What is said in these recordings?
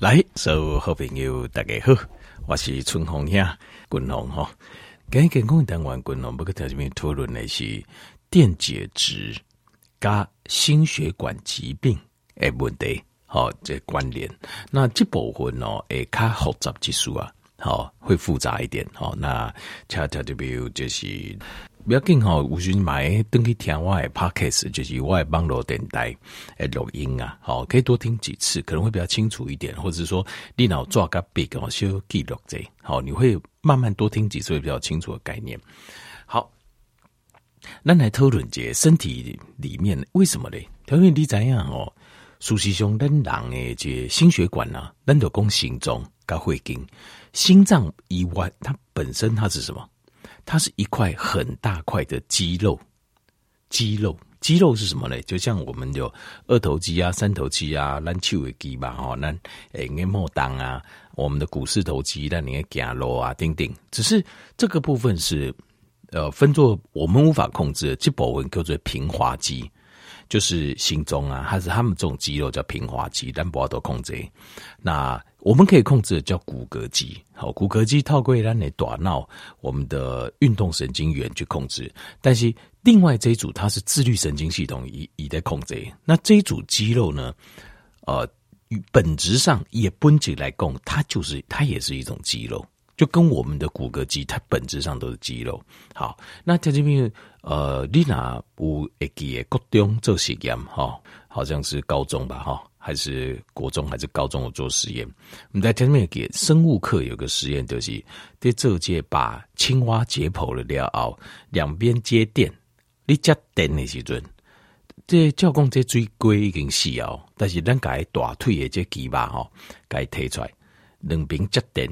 来，所有好朋友大家好，我是春红兄军红哈。今天跟单元军红不跟条这边讨论的是电解质加心血管疾病的问题，好，这关联。那这部分哦，会较复杂技术啊，好，会复杂一点。好，那恰恰就比如就是。不要紧吼，有时买登去听我的 podcast，就是我的网络电台诶录音啊，好，可以多听几次，可能会比较清楚一点，或者说电脑抓个笔，我修记录这，好，你会慢慢多听几次，会比较清楚的概念。好，咱来讨论这身体里面为什么嘞？因为你怎样哦？事实上，咱人诶这心血管啊，咱都讲心脏跟肺经，心脏以外，它本身它是什么？它是一块很大块的肌肉，肌肉，肌肉是什么呢？就像我们有二头肌啊、三头肌啊、咱手的肌吧，哈，那诶，眼膜当啊，我们的股四头肌，那你的走路啊，等等。只是这个部分是呃，分作我们无法控制的，这部分叫做平滑肌。就是心中啊，还是他们这种肌肉叫平滑肌，但不要多控制。那我们可以控制的叫骨骼肌，好，骨骼肌透过让你大脑，我们的运动神经元去控制。但是另外这一组它是自律神经系统也也在控制。那这一组肌肉呢，呃，本质上也本质来供，它就是它也是一种肌肉。就跟我们的骨骼肌，它本质上都是肌肉。好，那在这边，呃，丽娜有会记得国中做实验哈？好像是高中吧哈，还是国中还是高中有做实验？我们在这边给生物课有个实验，就是在这届把青蛙解剖了了后，两边接电，你接电的时阵，这照讲这水龟已经死哦，但是咱改大腿的这肌肉哈，改提出来，两边接电。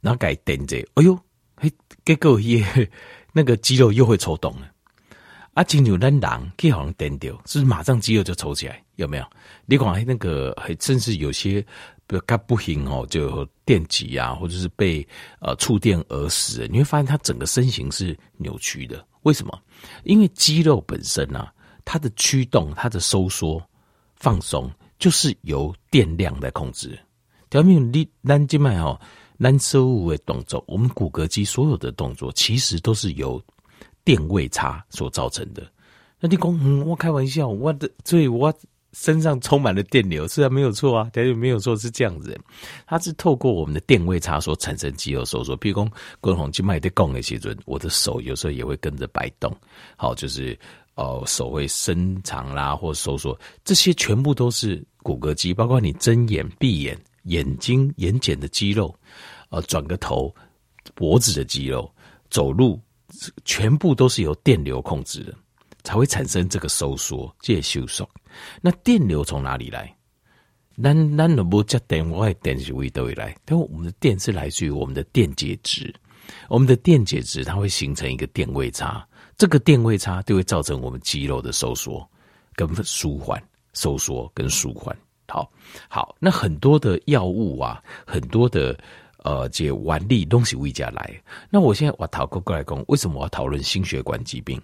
然后改电着，哎呦，嘿，结果也 那个肌肉又会抽动了。啊，进入咱人，可以好像电掉，是不是马上肌肉就抽起来？有没有？你看，那个还甚至有些，比如他不行哦，就电击啊，或者是被呃触电而死，你会发现他整个身形是扭曲的。为什么？因为肌肉本身啊，它的驱动、它的收缩、放松，就是由电量来控制。条命你咱今麦哦。单收物的动作，我们骨骼肌所有的动作，其实都是由电位差所造成的。那你讲，嗯，我开玩笑，我的，所以我身上充满了电流，是啊，没有错啊，但是没有错，是这样子。它是透过我们的电位差所产生肌肉收缩。比如说，滚红静脉的供的时阵，我的手有时候也会跟着摆动。好，就是哦、呃，手会伸长啦，或收缩，这些全部都是骨骼肌，包括你睁眼、闭眼、眼睛、眼睑的肌肉。呃，转个头，脖子的肌肉，走路，全部都是由电流控制的，才会产生这个收缩、这些收缩。那电流从哪里来？那那能不叫电？我也电是会都会来。但我们的电是来自于我们的电解质，我们的电解质它会形成一个电位差，这个电位差就会造成我们肌肉的收缩跟舒缓，收缩跟舒缓。好，好，那很多的药物啊，很多的。呃，这原理东西为家来。那我现在我讨过过来讲，为什么我要讨论心血管疾病？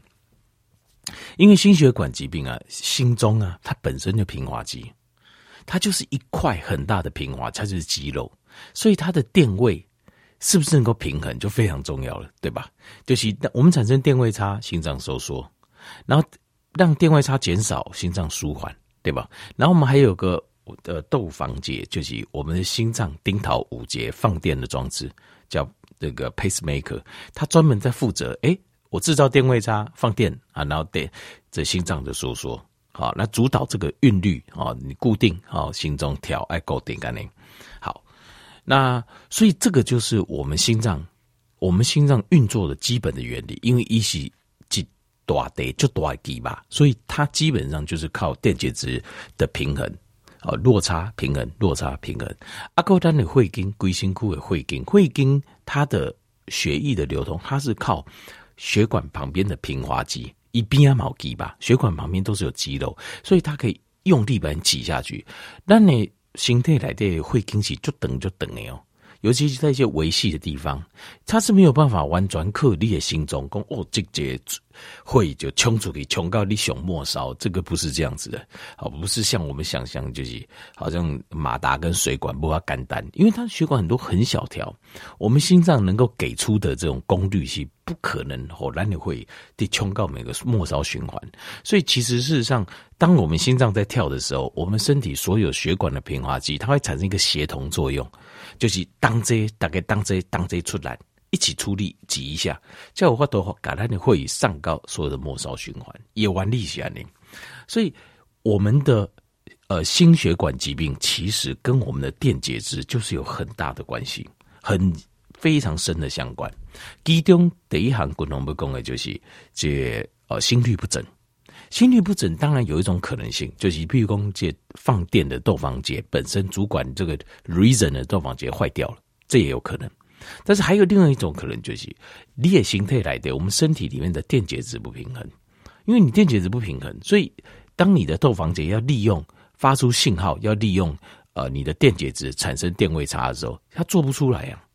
因为心血管疾病啊，心中啊，它本身就平滑肌，它就是一块很大的平滑，它就是肌肉，所以它的电位是不是能够平衡，就非常重要了，对吧？就是我们产生电位差，心脏收缩，然后让电位差减少，心脏舒缓，对吧？然后我们还有个。的窦房结就是我们的心脏丁桃五节放电的装置，叫这个 pacemaker，它专门在负责，哎，我制造电位差放电啊，然后电这心脏的收缩，好，那主导这个韵律啊，你固定好心中调爱固定干宁，好，那所以这个就是我们心脏，我们心脏运作的基本的原理，因为一是几大的就大机吧，所以它基本上就是靠电解质的平衡。哦，落差平衡，落差平衡。阿哥丹的会经，龟心库的会经，会经它的血液的流通，它是靠血管旁边的平滑肌，一边啊毛肌吧，血管旁边都是有肌肉，所以它可以用力把你挤下去。那你心态来的会经起就等就等的哦，尤其是在一些维系的地方，它是没有办法完全克你的心中讲哦，这节会就冲出去，冲到你熊末梢，这个不是这样子的，好，不是像我们想象，就是好像马达跟水管不要干单，因为它血管很多很小条，我们心脏能够给出的这种功率是不可能哦，让你会地冲到每个末梢循环，所以其实事实上，当我们心脏在跳的时候，我们身体所有血管的平滑肌，它会产生一个协同作用，就是当这大概当这当这出来。一起出力挤一下，叫我话多话，橄榄的会上高所有的末梢循环也完利起来呢。所以我们的呃心血管疾病其实跟我们的电解质就是有很大的关系，很非常深的相关。其中第一行共同不讲的就是这呃心律不整，心律不整当然有一种可能性，就是譬如说这放电的窦房结本身主管这个 reason 的窦房结坏掉了，这也有可能。但是还有另外一种可能，就是你也形态来的，我们身体里面的电解质不平衡，因为你电解质不平衡，所以当你的窦房结要利用发出信号，要利用呃你的电解质产生电位差的时候，它做不出来呀、啊。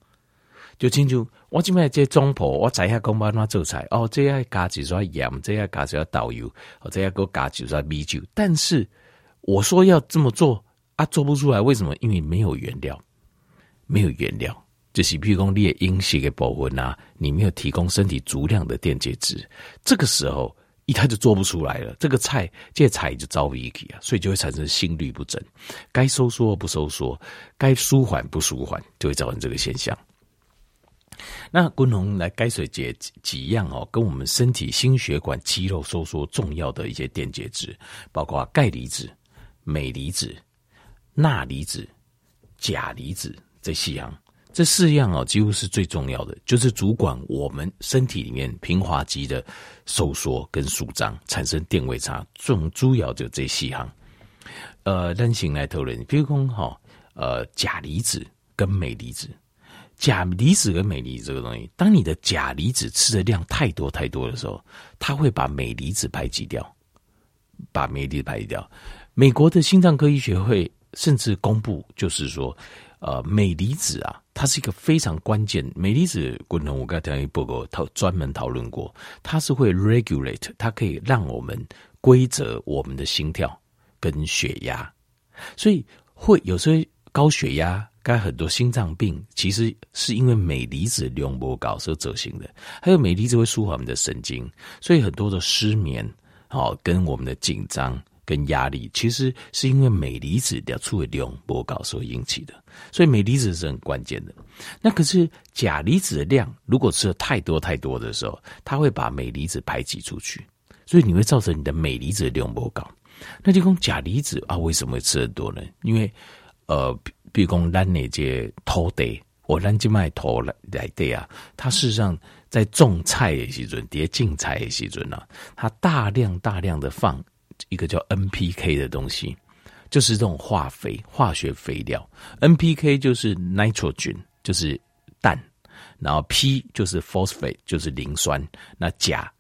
就清楚，我今麦这中婆，我知下讲办法做菜哦，这要加几撮盐，这要加几撮豆油，哦，这要给我加几撮米酒。但是我说要这么做啊，做不出来，为什么？因为没有原料，没有原料。就是譬如说你的饮食的部分啊，你没有提供身体足量的电解质，这个时候一它就做不出来了。这个菜，这个菜就遭殃啊，所以就会产生心律不整，该收缩不收缩，该舒缓不舒缓，就会造成这个现象。那共同来解说几几样哦，跟我们身体心血管肌肉收缩重要的一些电解质，包括钙离子、镁离子、钠离子、钾离子这四样。这四样哦，几乎是最重要的，就是主管我们身体里面平滑肌的收缩跟舒张，产生电位差。最主要就这四项。呃，单行来讨论，比如说哈，呃，钾离子跟镁离子，钾离子跟镁离子这个东西，当你的钾离子吃的量太多太多的时候，它会把镁离子排挤掉，把镁离子排挤掉。美国的心脏科医学会甚至公布，就是说。呃，镁离子啊，它是一个非常关键。镁离子，滚筒我刚才报告讨专门讨论过，它是会 regulate，它可以让我们规则我们的心跳跟血压，所以会有时候高血压，该很多心脏病，其实是因为镁离子量不高所造成的。还有镁离子会舒缓我们的神经，所以很多的失眠，哦，跟我们的紧张。跟压力其实是因为镁离子的处理量不高所引起的，所以镁离子是很关键的。那可是钾离子的量如果吃的太多太多的时候，它会把镁离子排挤出去，所以你会造成你的镁离子量不高。那就讲钾离子啊，为什么会吃很多呢？因为呃，比如讲咱那些土地，我咱这卖土来来的啊，它事实上在种菜的时阵，叠种菜的时阵啊，它大量大量的放。一个叫 NPK 的东西，就是这种化肥、化学肥料。NPK 就是 nitrogen，就是氮，然后 P 就是 phosphate，就是磷酸。那钾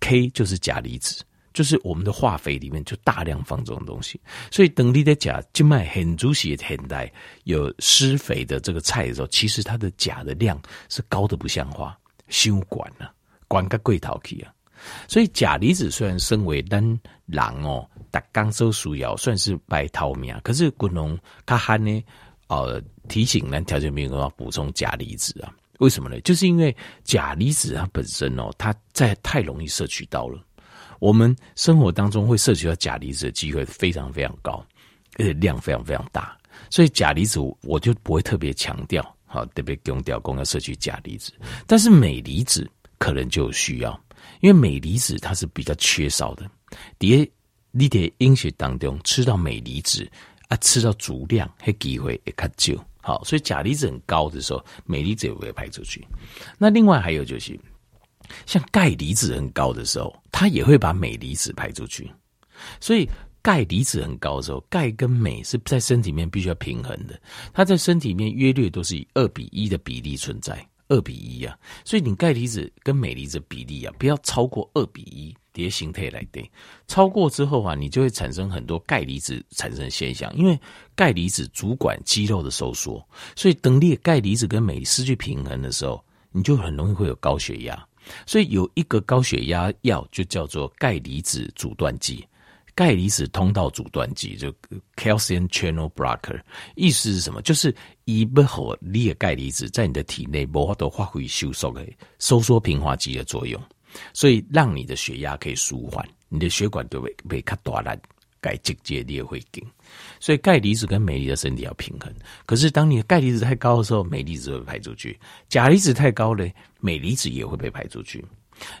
K 就是钾离子，就是我们的化肥里面就大量放这种东西。所以等你的钾就卖很足些，现代有施肥的这个菜的时候，其实它的钾的量是高的不像话，修管了，管个柜头去啊。所以钾离子虽然身为单人哦，但刚收需要算是白头命，可是滚龙他还呢，呃，提醒咱条件没有要补充钾离子啊？为什么呢？就是因为钾离子它本身哦，它在太容易摄取到了，我们生活当中会摄取到钾离子的机会非常非常高，而且量非常非常大，所以钾离子我就不会特别强调，好特别强调讲要摄取钾离子，但是镁离子可能就有需要。因为镁离子它是比较缺少的，第你的饮食当中吃到镁离子啊，吃到足量，还机会也较少。好，所以钾离子很高的时候，镁离子也会排出去。那另外还有就是，像钙离子很高的时候，它也会把镁离子排出去。所以钙离子很高的时候，钙跟镁是在身体里面必须要平衡的，它在身体里面约略都是以二比一的比例存在。二比一啊，所以你钙离子跟镁离子比例啊，不要超过二比一，叠形态来对。超过之后啊，你就会产生很多钙离子产生现象，因为钙离子主管肌肉的收缩，所以等你钙离子跟镁失去平衡的时候，你就很容易会有高血压。所以有一个高血压药就叫做钙离子阻断剂，钙离子通道阻断剂就 calcium channel blocker，意思是什么？就是以不好你的钙离子在你的体内无法度发挥收缩的收缩平滑肌的作用，所以让你的血压可以舒缓，你的血管都会被卡断了。钙直接裂会紧，所以钙离子跟镁离的身体要平衡。可是当你的钙离子太高的时候，镁离子会排出去；钾离子太高了，镁离子也会被排出去。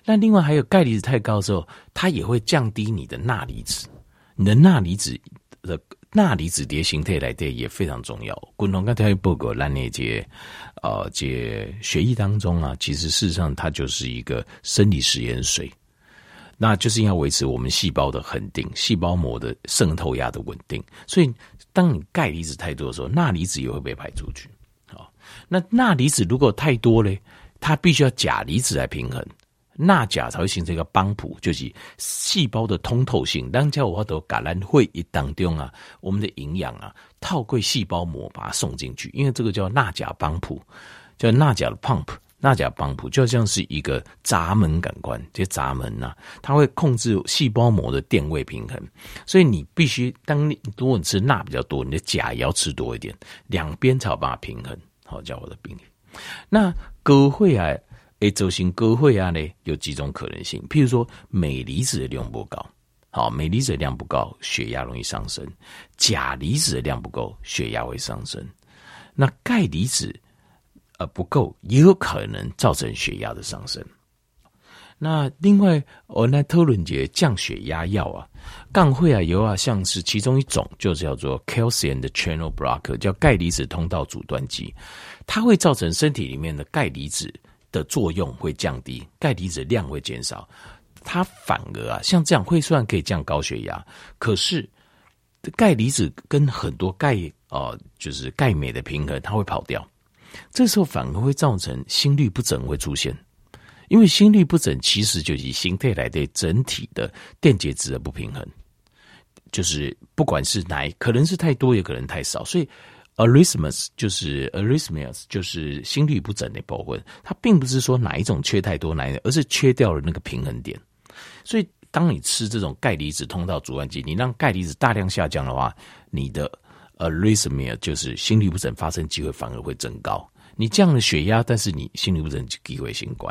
那另外还有钙离子太高的时候，它也会降低你的钠离子。你的钠离子的钠离子叠形态来对也非常重要。滚龙刚才报告那那节，呃，这血液当中啊，其实事实上它就是一个生理食盐水。那就是要维持我们细胞的恒定，细胞膜的渗透压的稳定。所以，当你钙离子太多的时候，钠离子也会被排出去。好，那钠离子如果太多嘞，它必须要钾离子来平衡，钠钾才会形成一个帮浦，就是细胞的通透性。当叫我都橄榄会议当中啊，我们的营养啊，透过细胞膜把它送进去，因为这个叫钠钾帮浦，叫钠钾的 pump。钠钾帮浦就像是一个闸门感官，这些闸门呐、它会控制细胞膜的电位平衡，所以你必须当你如果你吃钠比较多，你的钾也要吃多一点，两边才有办法平衡。好，叫我的病例。那高血压，诶，走型高血压呢，有几种可能性，譬如说镁离子的量不高，好，镁离子的量不高，血压容易上升；钾离子的量不够，血压会上升。那钙离子。呃，不够也有可能造成血压的上升。那另外，我那讨论节降血压药啊，杠会啊油啊，像是其中一种，就是叫做 calcium 的 channel blocker，叫钙离子通道阻断剂。它会造成身体里面的钙离子的作用会降低，钙离子量会减少。它反而啊，像这样会虽然可以降高血压，可是钙离子跟很多钙哦、呃，就是钙镁的平衡，它会跑掉。这时候反而会造成心律不整会出现，因为心律不整其实就以形态来对整体的电解质的不平衡，就是不管是哪，可能是太多，也可能太少，所以 arrhythmias 就是 arrhythmias 就是心律不整的部分，它并不是说哪一种缺太多，哪一种，而是缺掉了那个平衡点。所以当你吃这种钙离子通道阻断剂，你让钙离子大量下降的话，你的。Arrhythmia 就是心律不整发生机会反而会增高。你降了血压，但是你心律不整机会升高。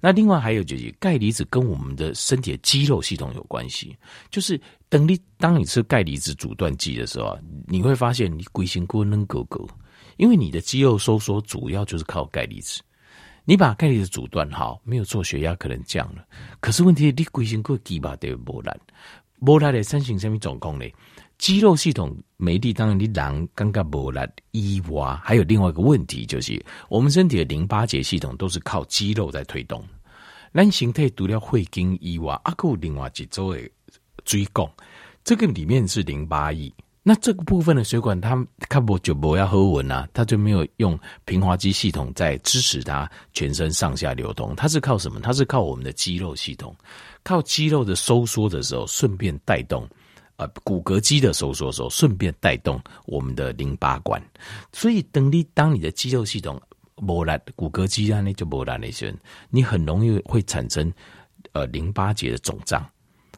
那另外还有就是钙离子跟我们的身体的肌肉系统有关系。就是等你当你吃钙离子阻断剂的时候，你会发现你龟心骨能够够，因为你的肌肉收缩主要就是靠钙离子。你把钙离子阻断好，没有做血压可能降了。可是问题你龟心骨肌把得无力，无力的产生什么状况呢？肌肉系统没力，当然你人感觉无力以外，还有另外一个问题，就是我们身体的淋巴结系统都是靠肌肉在推动。咱形态除了会经以外，阿有另外几周的椎弓，这个里面是淋巴液。那这个部分的血管，它看不就不要喝稳啊，它就没有用平滑肌系统在支持它全身上下流动。它是靠什么？它是靠我们的肌肉系统，靠肌肉的收缩的时候，顺便带动。呃，骨骼肌的收缩的时候，顺便带动我们的淋巴管，所以等你当你的肌肉系统磨烂，骨骼肌啊，那就磨烂那些，你很容易会产生呃淋巴结的肿胀，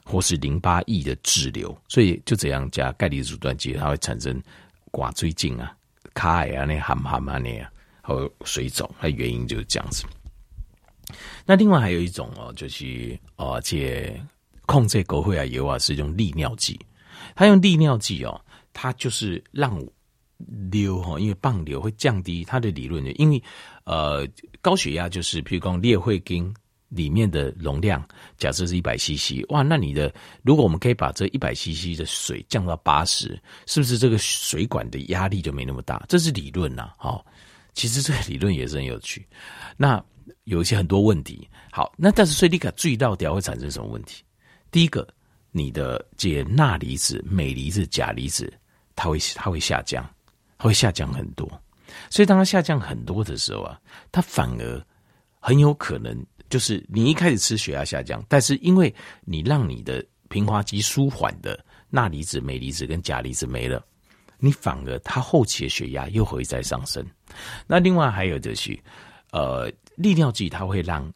或是淋巴液的滞留，所以就这样加钙离子阻断剂，它会产生挂椎镜啊、卡癌啊、那含含啊那样，还有水肿，它原因就是这样子。那另外还有一种哦，就是呃，这控制高血压油啊，是用利尿剂。他用利尿剂哦，它就是让流哈，因为棒流会降低它的理论的，因为呃高血压就是，譬如讲裂会经里面的容量，假设是一百 CC，哇，那你的如果我们可以把这一百 CC 的水降到八十，是不是这个水管的压力就没那么大？这是理论呐，好，其实这个理论也是很有趣。那有一些很多问题，好，那但是所以你看注意到底会产生什么问题？第一个。你的这钠离子、镁离子、钾离子，它会它会下降，它会下降很多。所以当它下降很多的时候啊，它反而很有可能就是你一开始吃血压下降，但是因为你让你的平滑肌舒缓的钠离子、镁离子跟钾离子没了，你反而它后期的血压又会再上升。那另外还有就是，呃，利尿剂它会让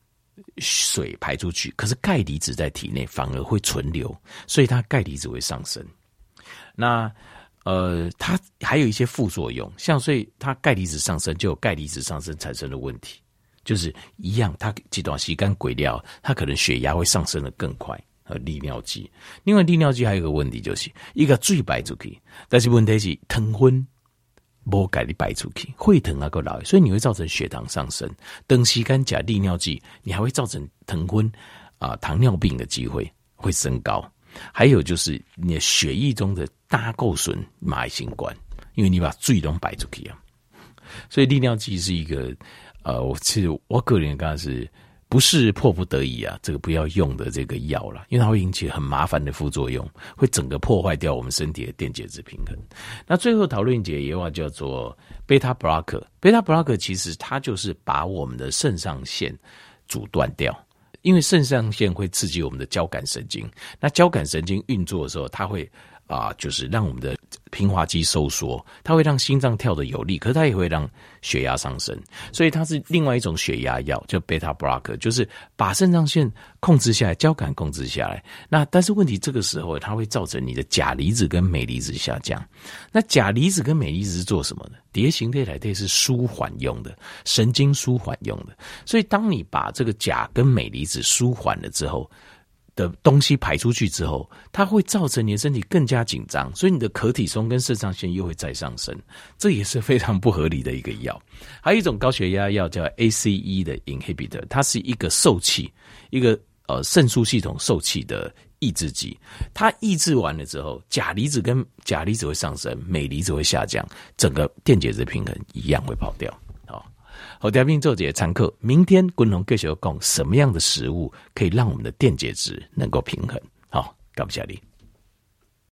水排出去，可是钙离子在体内反而会存留，所以它钙离子会上升。那呃，它还有一些副作用，像所以它钙离子上升，就有钙离子上升产生的问题，就是一样，它这段时间鬼料，它可能血压会上升得更快和利尿剂。另外利尿剂还有一个问题，就是一个最白就可以，但是问题是糖分无钙的排出去，会疼啊个老，所以你会造成血糖上升。等时间假利尿剂，你还会造成糖昏啊糖尿病的机会会升高。还有就是你的血液中的胆固醇马上关，因为你把最都摆出去啊，所以利尿剂是一个呃，我其实我个人刚刚是不是迫不得已啊，这个不要用的这个药了，因为它会引起很麻烦的副作用，会整个破坏掉我们身体的电解质平衡。那最后讨论一节话叫做贝塔 block，贝塔 block 其实它就是把我们的肾上腺阻断掉。因为肾上腺会刺激我们的交感神经，那交感神经运作的时候，它会啊、就是让我们的平滑肌收缩，它会让心脏跳得有力，可是它也会让血压上升，所以它是另外一种血压药，叫贝塔 blocker，就是把肾上腺控制下来，交感控制下来。那但是问题这个时候，它会造成你的钾离子跟镁离子下降。那钾离子跟镁离子是做什么的？蝶形态来对是舒缓用的，神经舒缓用的。所以当你把这个钾跟镁离子舒缓了之后，的东西排出去之后，它会造成你的身体更加紧张，所以你的可体松跟肾上腺又会再上升，这也是非常不合理的一个药。还有一种高血压药叫 ACE 的 inhibitor，它是一个受气，一个呃肾素系统受气的抑制剂。它抑制完了之后，钾离子跟钾离子会上升，镁离子会下降，整个电解质平衡一样会跑掉。好，嘉宾做节参课。明天滚龙继续讲什么样的食物可以让我们的电解质能够平衡。好，感谢你。